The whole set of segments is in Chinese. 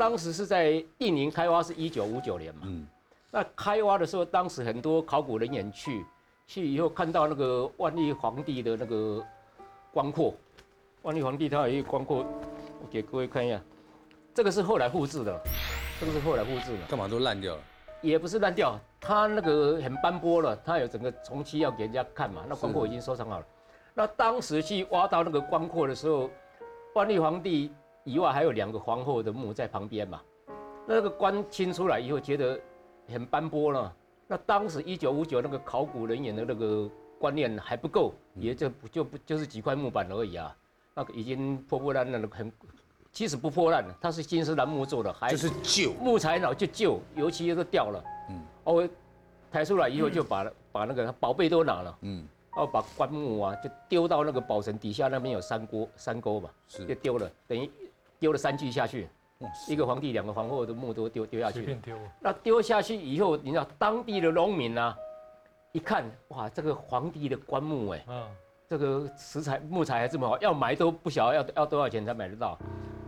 当时是在印尼开挖，是一九五九年嘛。嗯。那开挖的时候，当时很多考古人员去，去以后看到那个万历皇帝的那个棺椁，万历皇帝他有一个棺椁，我给各位看一下，这个是后来复制的，这个是后来复制的。干嘛都烂掉了？也不是烂掉，它那个很斑驳了，它有整个重漆要给人家看嘛。那棺椁已经收藏好了。那当时去挖到那个棺椁的时候，万历皇帝以外还有两个皇后的墓在旁边嘛。那个棺清出来以后，觉得。很斑驳了。那当时一九五九那个考古人员的那个观念还不够，也就不就不就是几块木板而已啊。那个已经破破烂烂的，很其实不破烂的，它是金丝楠木做的，还是旧木材老就旧，油漆都掉了。嗯，哦，抬出来以后就把把那个宝贝都拿了。嗯，哦，把棺木啊就丢到那个宝城底下那边有山沟山沟嘛，是就丢了，等于丢了三具下去。一个皇帝，两个皇后的墓都丢丢下去。丢。那丢下去以后，你知道当地的农民呢，一看，哇，这个皇帝的棺木哎，这个石材木材还这么好，要买都不晓得要要多少钱才买得到。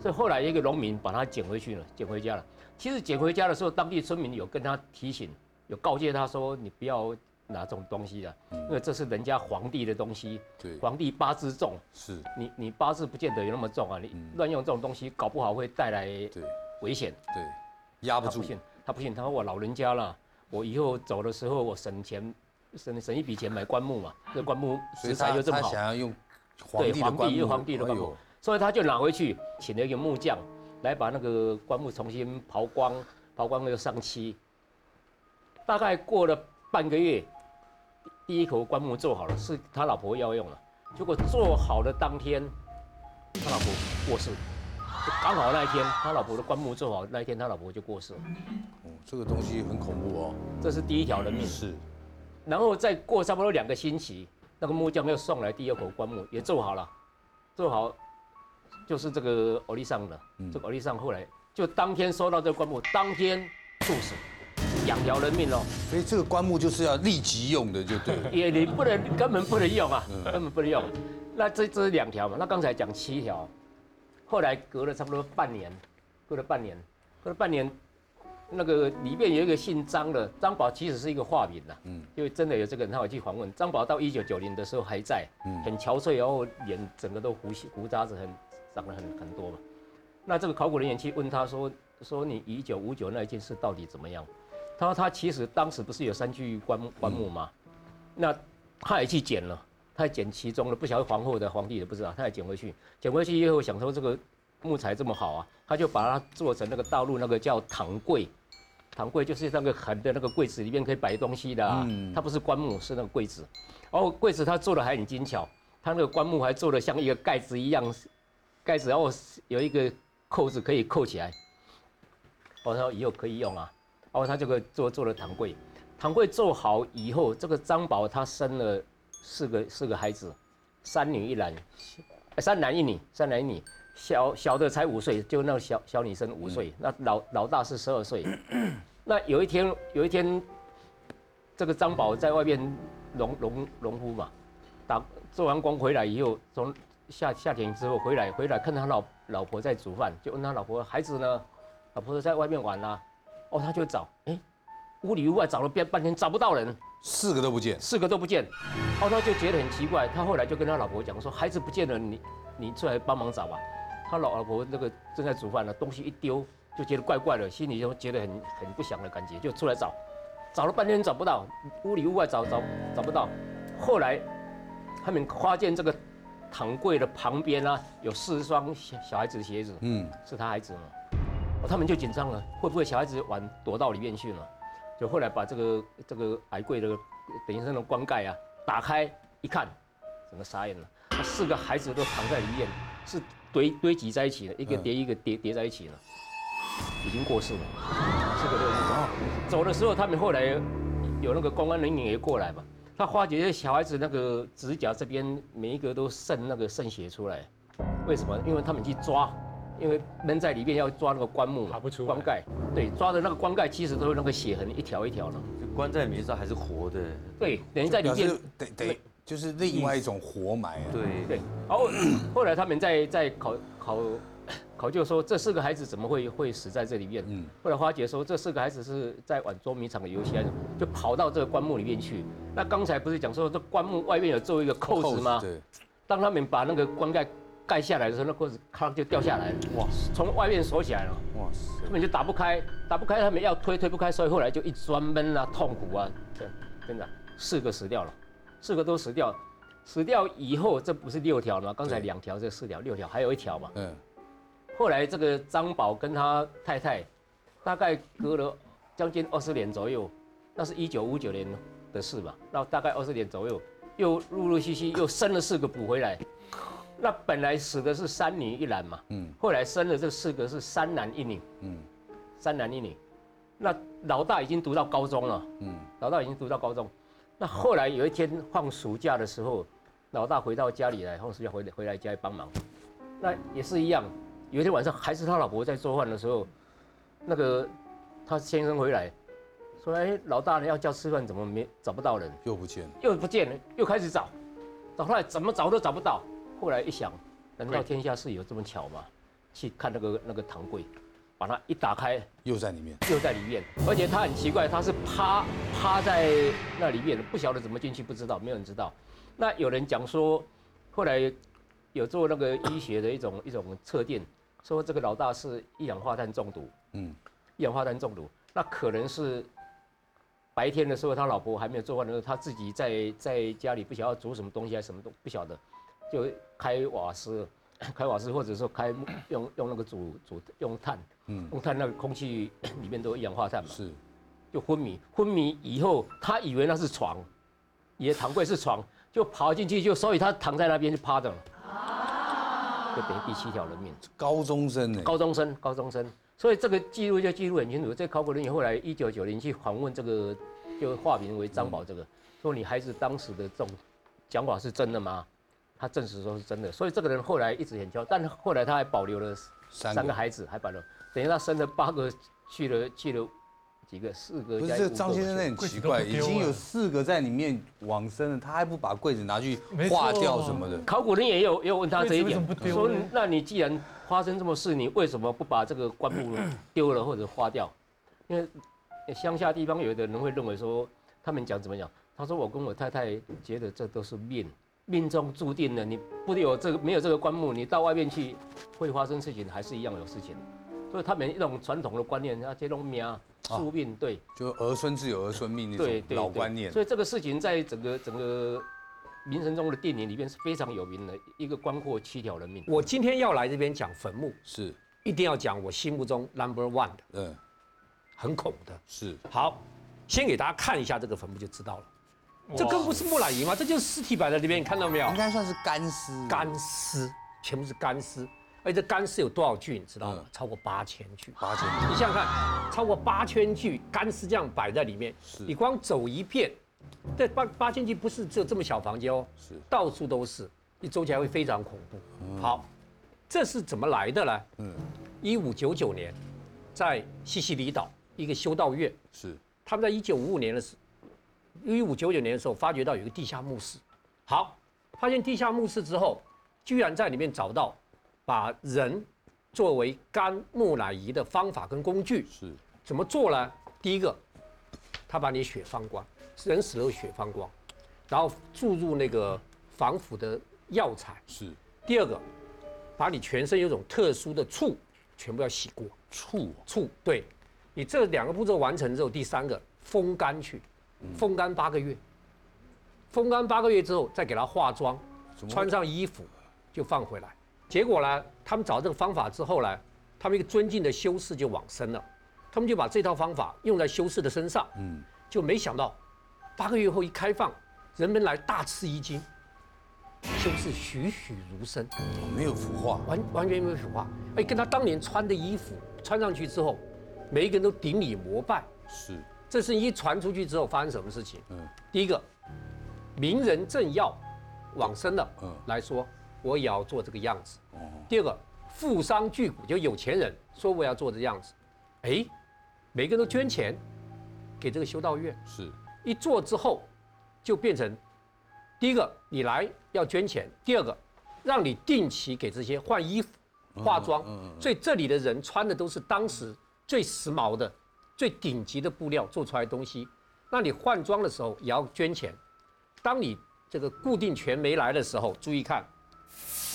所以后来一个农民把它捡回去了，捡回家了。其实捡回家的时候，当地村民有跟他提醒，有告诫他说，你不要。拿这种东西的，因为这是人家皇帝的东西。对，皇帝八字重，是你你八字不见得有那么重啊，你乱用这种东西，搞不好会带来对危险。对，压不住。他不信，他不信，他说我老人家了，我以后走的时候我省钱，省省一笔钱买棺木嘛，这棺木石材又这么好。他想要用皇帝的棺木，皇帝的棺木，所以他就拿回去，请了一个木匠来把那个棺木重新刨光，刨光又上漆。大概过了半个月。第一口棺木做好了，是他老婆要用了。结果做好的当天，他老婆过世，刚好那一天，他老婆的棺木做好那一天，他老婆就过世了。哦，这个东西很恐怖哦。这是第一条人命。是。然后再过差不多两个星期，那个木匠又送来第二口棺木，也做好了，做好就是这个欧丽桑的。这个欧丽桑后来就当天收到这个棺木，当天猝死。两条人命哦，所以这个棺木就是要立即用的，就对。也你不能根本不能用啊，根本不能用。那这这是两条嘛？那刚才讲七条，后来隔了差不多半年，隔了半年，隔了半年，那个里面有一个姓张的张宝，其实是一个化名呐。嗯。因为真的有这个人，他我去访问张宝，到一九九零的时候还在，嗯，很憔悴，然后脸整个都胡胡渣子很长了很很多嘛。那这个考古人员去问他说说你一九五九那一件事到底怎么样？他说他其实当时不是有三具棺木棺木吗？那他也去捡了，他捡其中的，不晓得皇后的皇帝的不知道，他也捡回去。捡回去以后想说这个木材这么好啊，他就把它做成那个大陆那个叫堂柜，堂柜就是那个横的那个柜子里面可以摆东西的啊。它不是棺木，是那个柜子。然后柜子他做的还很精巧，他那个棺木还做的像一个盖子一样，盖子然后有一个扣子可以扣起来。我说以后可以用啊。然后他这个做做了堂柜，堂柜做好以后，这个张宝他生了四个四个孩子，三女一男，三男一女，三男一女，小小的才五岁，就那个小小女生五岁，那老老大是十二岁。那有一天有一天，这个张宝在外面农农农夫嘛，打做完工回来以后，从夏夏天之后回来回来看他老老婆在煮饭，就问他老婆孩子呢，老婆在外面玩啦。哦，他就找，哎，屋里屋外找了半半天找不到人，四个都不见，四个都不见。哦，他就觉得很奇怪，他后来就跟他老婆讲说，孩子不见了，你你出来帮忙找吧。他老老婆那个正在煮饭呢，东西一丢，就觉得怪怪的，心里就觉得很很不祥的感觉，就出来找，找了半天找不到，屋里屋外找找找不到。后来他们发现这个躺柜的旁边呢，有四双小小孩子的鞋子，嗯，是他孩子吗？他们就紧张了，会不会小孩子玩躲到里面去了？就后来把这个这个矮柜的等于是那种棺盖啊打开一看，整个傻眼了。四个孩子都躺在里面，是堆堆积在一起的，一个叠一个叠叠在一起了，已经过世了。四个都已经走的时候，他们后来有那个公安人员也过来嘛，他发觉小孩子那个指甲这边每一个都渗那个渗血出来，为什么？因为他们去抓。因为闷在里面要抓那个棺木，爬不出棺盖。对，抓的那个棺盖其实都是那个血痕，一条一条的。就关在里面时候还是活的。对，等于在里面。得得，就是另外一种活埋。对对。然后 后来他们在在考考 考究说这四个孩子怎么会会死在这里面？嗯后来发觉说这四个孩子是在玩捉迷藏的游戏，还是就跑到这个棺木里面去。那刚才不是讲说这棺木外面有做一个扣子吗？对，当他们把那个棺盖盖下来的时候，那棍子咔就掉下来了，哇，从外面锁起来了。哇塞，根本就打不开，打不开，他们要推推不开，所以后来就一直钻闷啊，痛苦啊，真真的。四个死掉了，四个都死掉了，死掉以后这不是六条了吗？刚才对两条，这四条六条，还有一条嘛。嗯，后来这个张宝跟他太太，大概隔了将近二十年左右，那是一九五九年的事吧，那大概二十年左右，又陆陆续续又生了四个补回来。那本来死的是三女一男嘛，嗯后来生了这四个是三男一女，嗯三男一女。那老大已经读到高中了，嗯，老大已经读到高中。那后来有一天放暑假的时候，老大回到家里来，放暑假回回来家里帮忙。那也是一样，有一天晚上还是他老婆在做饭的时候，那个他先生回来，说：“哎，老大呢要叫吃饭，怎么没找不到人？又不见了，又不见了，又开始找，找后来怎么找都找不到。后来一想，难道天下事有这么巧吗？去看那个那个堂柜，把它一打开，又在里面，又在里面，而且他很奇怪，他是趴趴在那里面的，不晓得怎么进去，不知道，没有人知道。那有人讲说，后来有做那个医学的一种一种测定，说这个老大是一氧化碳中毒，嗯。一氧化碳中毒，那可能是白天的时候他老婆还没有做饭的时候，他自己在在家里不晓得煮什么东西还是什么都不晓得，就开瓦斯，开瓦斯或者说开 用用那个煮煮用碳，嗯，用碳那个空气里面都有一氧化碳嘛，是，就昏迷，昏迷以后他以为那是床，以为堂柜是床，就跑进去就，所以他躺在那边就趴着了，就等于第七条人命。高中生呢，高中生，高中生，所以这个记录就记录很清楚。这考古人员后来一九九零去访问这个，就化名为张宝这个，说你孩子当时的这种讲法是真的吗？他证实说是真的，所以这个人后来一直很骄傲，但后来他还保留了三个，孩子，还保留，等于他生了八个，去了去了几个，四个不是这张先生那很奇怪，已经有四个在里面往生了，他还不把柜子拿去化掉什么的，考古人也有也有问他这一点说那你既然发生这么事，你为什么不把这个棺木 丢了或者化掉？因为乡下地方有的人会认为说，他们讲怎么讲？他说我跟我太太觉得这都是命，命中注定的，你不有这个没有这个棺木，你到外面去会发生事情，还是一样有事情。所以他们一种传统的观念，啊，这种命宿命，对就儿孙自有儿孙命那种对对对老观念，所以这个事情在整个整个明神中的电影里面是非常有名的，一个关括七条人命。我今天要来这边讲坟墓，是，一定要讲我心目中 number one 的，嗯，很恐的。是，好，先给大家看一下这个坟墓就知道了。这更不是木乃伊吗？这就是尸体摆在里面，你看到没有应？该算是干尸，干尸，全部是干尸。而且这干尸有多少具，你知道吗嗯？超过八千具。八千你想想看，超过八千具干尸这样摆在里面，你光走一遍，这八八千具不是只有这么小房间哦，是到处都是，你走起来会非常恐怖。好，这是怎么来的呢？嗯，一五九九年，在西西里岛一个修道院，是，他们在一九五五年的时，一五九九年的时候发掘到有一个地下墓室。好，发现地下墓室之后，居然在里面找到把人作为干木乃伊的方法跟工具。是，怎么做呢？第一个，他把你血放光，人死了血放光，然后注入那个防腐的药材。是，第二个，把你全身有种特殊的醋全部要洗过。醋，醋，对，你这两个步骤完成之后，第三个风干去，风干八个月，风干八个月之后再给他化妆，穿上衣服就放回来。结果呢，他们找这个方法之后呢，他们一个尊敬的修士就往生了，他们就把这套方法用在修士的身上，嗯，就没想到八个月后一开放，人们来大吃一惊，修士栩栩如生。没有腐化，完完全没有腐化，哎，跟他当年穿的衣服穿上去之后，每一个人都顶礼膜拜。是，这事情一传出去之后，发生什么事情？嗯，第一个，名人政要往生了，嗯。来说我也要做这个样子。哦，第二个，富商巨贾就有钱人说我要做这样子，哎，每个人都捐钱给这个修道院，是，一做之后，就变成第一个你来要捐钱，第二个让你定期给这些换衣服，化妆，所以这里的人穿的都是当时最时髦的、最顶级的布料做出来的东西。那你换装的时候也要捐钱。当你这个固定权没来的时候，注意看，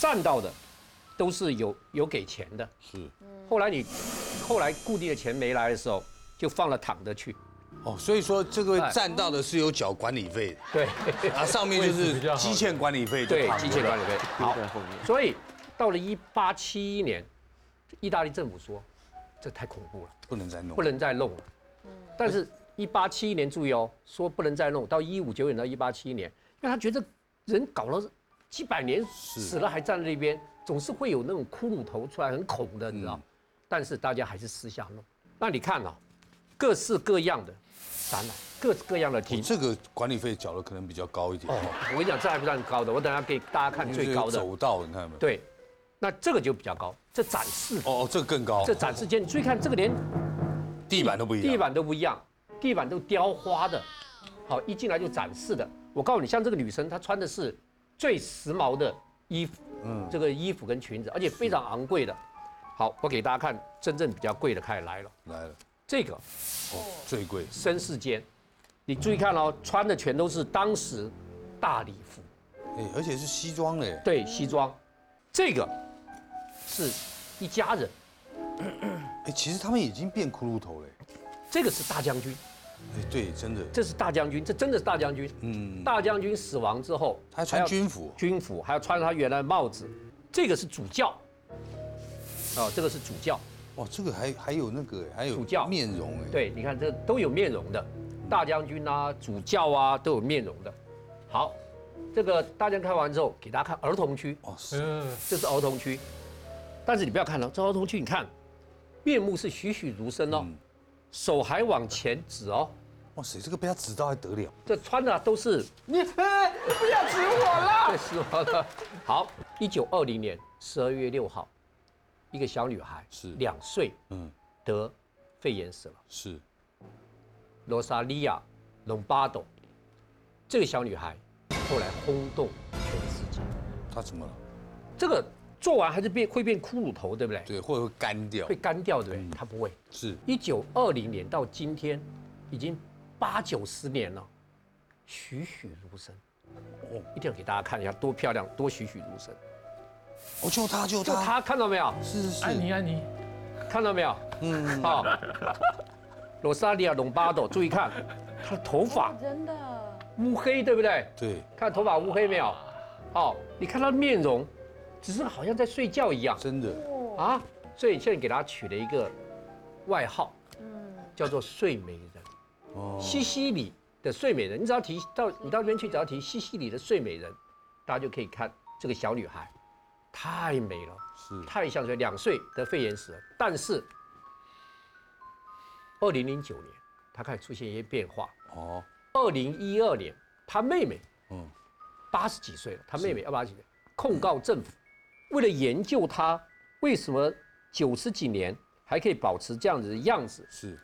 占到的都是有有给钱的。是后来你后来固定的钱没来的时候，就放了躺着去。哦，所以说这个哎站到的是有缴管理费的对的，啊，上面就是积欠管理费，对就，躺着机械管理费。好。所以到了一八七一年，意大利政府说这太恐怖了，不能再弄不。能再弄了。但是，一八七一年注意哦，说不能再弄，到一五九年到一八七一年，因为他觉得人搞了几百年，死了还站在那边，总是会有那种骷髅头出来，很恐的，你知道。但是大家还是私下弄。那你看啊，各式各样的展览，各式各样的题。哦这个管理费缴的可能比较高一点，哦，我跟你讲，这还不算高的，我等下给大家看最高的。走道，你看有没有？对，那这个就比较高，这展示，哦哦，这个更高，这展示间，你注意看，这个连地板都不一样。地板都不一样，地板都雕花的，好，一进来就展示的。我告诉你，像这个女生，她穿的是最时髦的衣服，嗯，这个衣服跟裙子，而且非常昂贵的。好，我给大家看真正比较贵的开始来了，来了，这个哦，最贵，绅士间，你注意看哦，穿的全都是当时大礼服，哎，而且是西装嘞，对，西装，这个是一家人，哎，其实他们已经变骷髅头了，这个是大将军，哎，对，真的，这是大将军，这真的是大将军。嗯，大将军死亡之后，他还穿军服，军服，还要穿他原来的帽子。这个是主教，哦，这个是主教。哇，这个还还有那个，还有主教。面容哎，对，你看这都有面容的，大将军啊、主教啊都有面容的。好，这个大将看完之后，给大家看儿童区，哦，是。嗯，这是儿童区。但是你不要看了，这儿童区你看，面目是栩栩如生哦，嗯手还往前指哦，哇塞，这个被他指到还得了？这穿的都是你哎，你不要指我 了。对，是吗？的。好，一九二零年十二月六号，一个小女孩是两岁嗯，得肺炎死了，是，罗莎莉亚·隆巴多。这个小女孩后来轰动全世界。她怎么了？这个做完还是变会变骷髅头，对不对？对，或者会干掉会，干掉，对不对？她不会。是，一九二零年到今天，已经八九十年了，栩栩如生。哦，一定要给大家看一下，多漂亮，多栩栩如生。哦，就他就他，就他看到没有？是是是，安妮安妮，看到没有？嗯，好。罗莎莉亚·隆巴多，注意看，她的头发真的，乌黑，对不对？对，看头发乌黑没有？好，你看她的面容，只是好像在睡觉一样真的，啊。所以现在给他取了一个外号，嗯，叫做睡美人。哦，西西里的睡美人，你只要提到你到那边去，只要提西西里的睡美人，大家就可以看这个小女孩，太美了。是，太像水，两岁得肺炎死了。但是，二零零九年，她开始出现一些变化。哦，二零一二年，他妹妹嗯，八十几岁了，他妹妹二八十几岁，控告政府，为了研究它为什么九十几年还可以保持这样子的样子，是，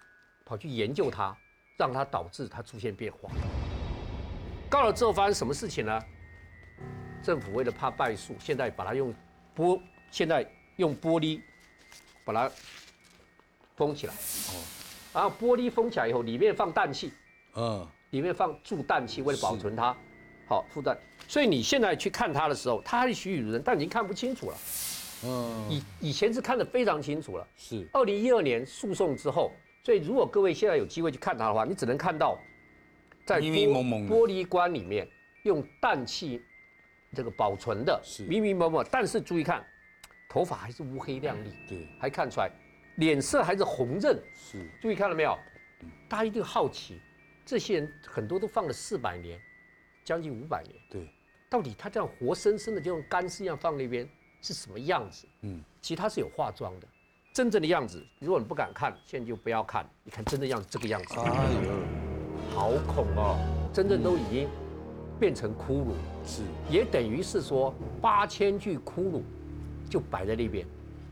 跑去研究它，让它导致它出现变化。告了之后发生什么事情呢？政府为了怕败诉，现在把它用玻，现在用玻璃把它封起来。哦，然后玻璃封起来以后，里面放氮气，嗯，里面放注氮气，为了保存它，好附氮。所以你现在去看他的时候，他还是栩栩如生，但已经看不清楚了。嗯，以以前是看得非常清楚了。是，二零一二年诉讼之后，所以如果各位现在有机会去看他的话，你只能看到在迷迷玻蒙蒙玻璃棺里面用氮气这个保存的是迷迷蒙蒙，但是注意看，头发还是乌黑亮丽，对，还看出来脸色还是红润。是，注意看了没有？大家一定好奇，这些人很多都放了四百年，将近五百年，对，到底他这样活生生的就用干尸一样放那边是什么样子？嗯，其实他是有化妆的，真正的样子，如果你不敢看，现在就不要看。你看真的样子，这个样子，哎呦，好恐哦！真正都已经变成骷髅，是，也等于是说八千具骷髅就摆在那边，